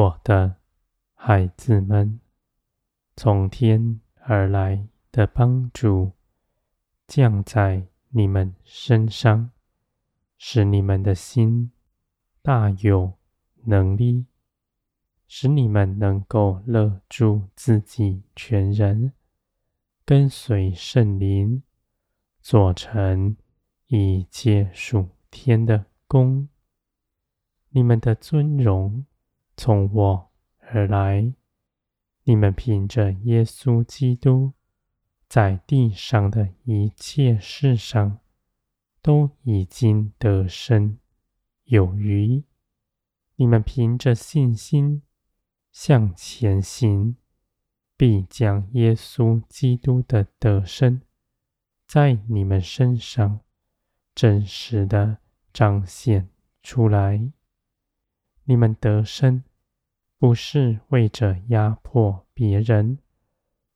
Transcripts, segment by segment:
我的孩子们，从天而来的帮助降在你们身上，使你们的心大有能力，使你们能够勒住自己全人，跟随圣灵，做成一切属天的工。你们的尊荣从我而来，你们凭着耶稣基督在地上的一切事上，都已经得胜有余。你们凭着信心向前行，必将耶稣基督的得胜在你们身上真实的彰显出来。你们得胜，不是为着压迫别人，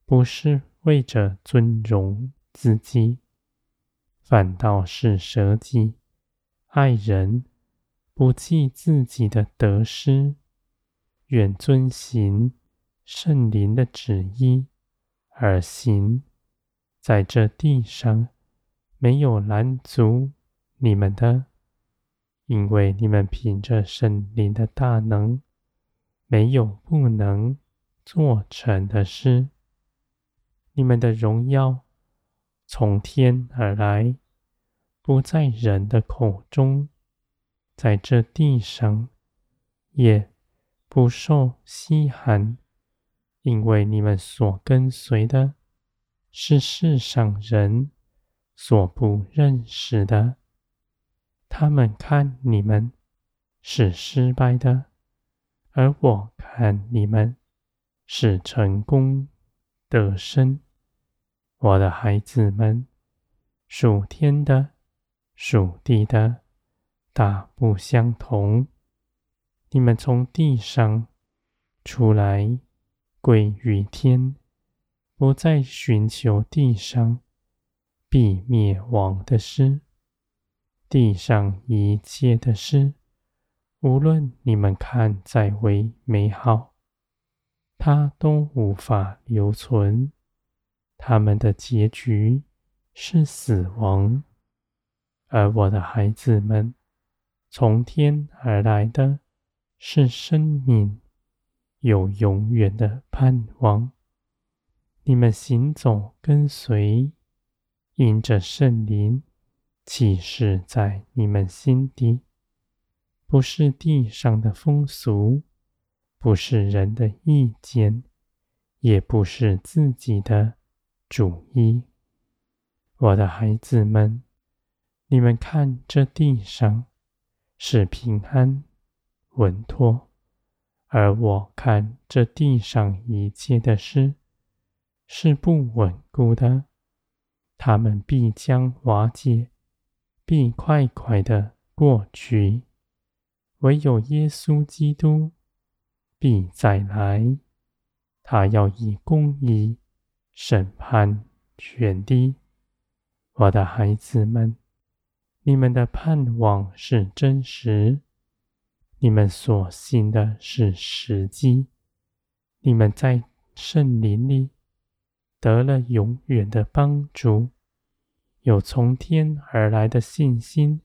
不是为着尊荣自己，反倒是舍己爱人，不计自己的得失，愿遵行圣灵的旨意而行，在这地上没有拦阻你们的。因为你们凭着圣灵的大能，没有不能做成的事。你们的荣耀从天而来，不在人的口中，在这地上也不受稀罕，因为你们所跟随的是世上人所不认识的。他们看你们是失败的，而我看你们是成功得生。我的孩子们，属天的、属地的，大不相同。你们从地上出来，归于天，不再寻求地上必灭亡的事。地上一切的事，无论你们看再为美好，它都无法留存。它们的结局是死亡。而我的孩子们，从天而来的是生命，有永远的盼望。你们行走跟随，因着圣灵。启示在你们心底，不是地上的风俗，不是人的意见，也不是自己的主意。我的孩子们，你们看这地上是平安稳妥，而我看这地上一切的事是不稳固的，他们必将瓦解。必快快的过去，唯有耶稣基督必再来，他要以公义审判全地。我的孩子们，你们的盼望是真实，你们所信的是实际，你们在圣灵里得了永远的帮助。有从天而来的信心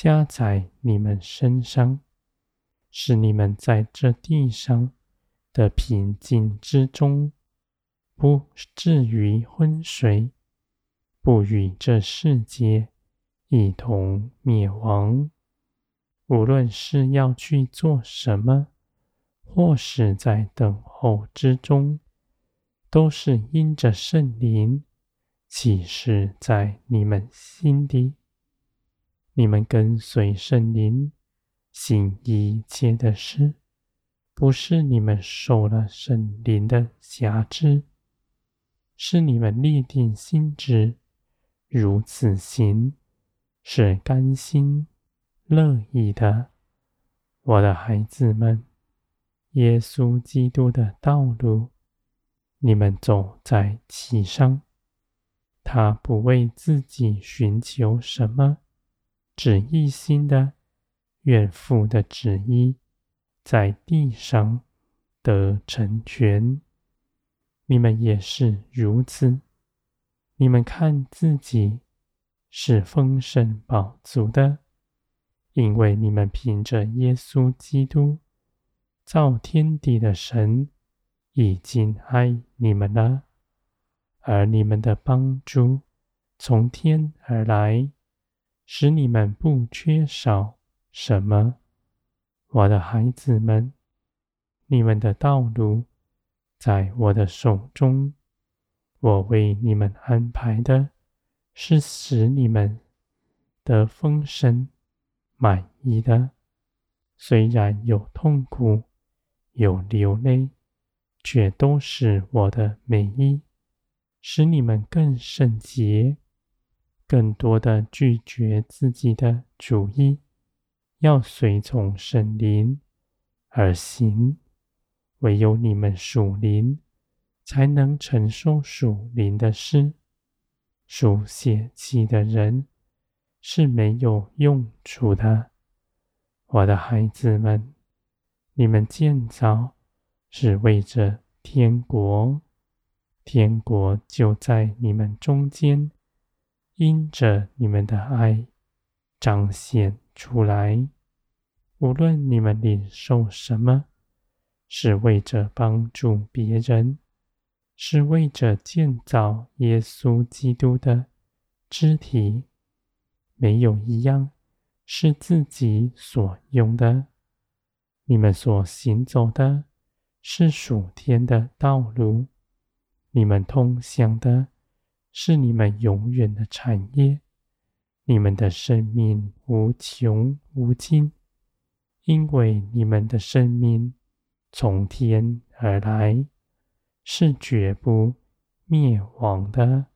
加在你们身上，使你们在这地上的平静之中，不至于昏睡，不与这世界一同灭亡。无论是要去做什么，或是在等候之中，都是因着圣灵。启示在你们心底，你们跟随圣灵行一切的事，不是你们受了圣灵的辖制，是你们立定心志如此行，是甘心乐意的。我的孩子们，耶稣基督的道路，你们走在其上。他不为自己寻求什么，只一心的愿父的旨意在地上得成全。你们也是如此。你们看自己是丰盛饱足的，因为你们凭着耶稣基督，造天地的神已经爱你们了，而你们的帮助从天而来，使你们不缺少什么。我的孩子们，你们的道路在我的手中。我为你们安排的是使你们得丰盛、满意的。虽然有痛苦、有流泪，却都是我的美意，使你们更圣洁，更多的拒绝自己的主意，要随从圣灵而行。唯有你们属灵。才能承受属灵的事。属血气的人是没有用处的。我的孩子们，你们建造是为着天国，天国就在你们中间，因着你们的爱彰显出来。无论你们领受什么，是为着帮助别人。是为着建造耶稣基督的肢体，没有一样是自己所用的。你们所行走的是属天的道路，你们通向的是你们永远的产业。你们的生命无穷无尽，因为你们的生命从天而来。是绝不灭亡的。